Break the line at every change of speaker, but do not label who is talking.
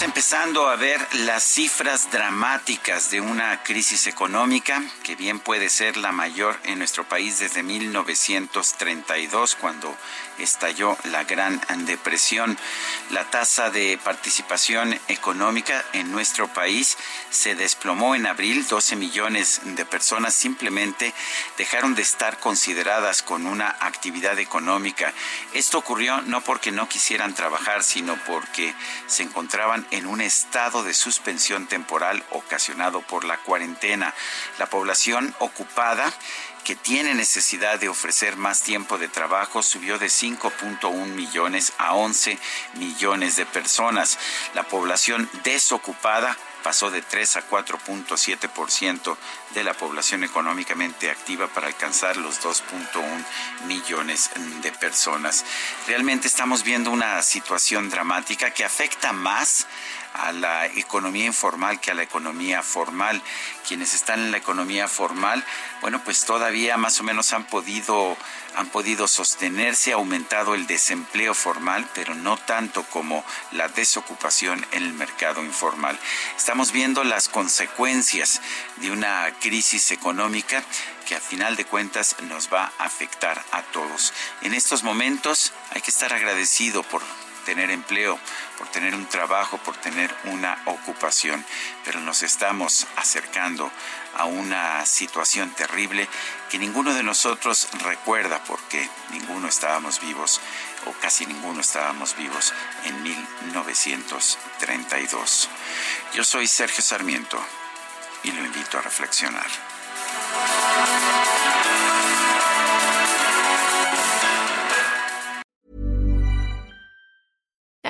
Estamos empezando a ver las cifras dramáticas de una crisis económica que bien puede ser la mayor en nuestro país desde 1932 cuando estalló la Gran Depresión. La tasa de participación económica en nuestro país se desplomó en abril. 12 millones de personas simplemente dejaron de estar consideradas con una actividad económica. Esto ocurrió no porque no quisieran trabajar, sino porque se encontraban en un estado de suspensión temporal ocasionado por la cuarentena. La población ocupada que tiene necesidad de ofrecer más tiempo de trabajo subió de 5.1 millones a 11 millones de personas. La población desocupada pasó de 3 a 4.7% de la población económicamente activa para alcanzar los 2.1 millones de personas. Realmente estamos viendo una situación dramática que afecta más a la economía informal que a la economía formal. Quienes están en la economía formal, bueno, pues todavía más o menos han podido han podido sostenerse, ha aumentado el desempleo formal, pero no tanto como la desocupación en el mercado informal. Estamos viendo las consecuencias de una crisis económica que a final de cuentas nos va a afectar a todos. En estos momentos hay que estar agradecido por tener empleo, por tener un trabajo, por tener una ocupación, pero nos estamos acercando a una situación terrible que ninguno de nosotros recuerda porque ninguno estábamos vivos o casi ninguno estábamos vivos en 1932. Yo soy Sergio Sarmiento y lo invito a reflexionar.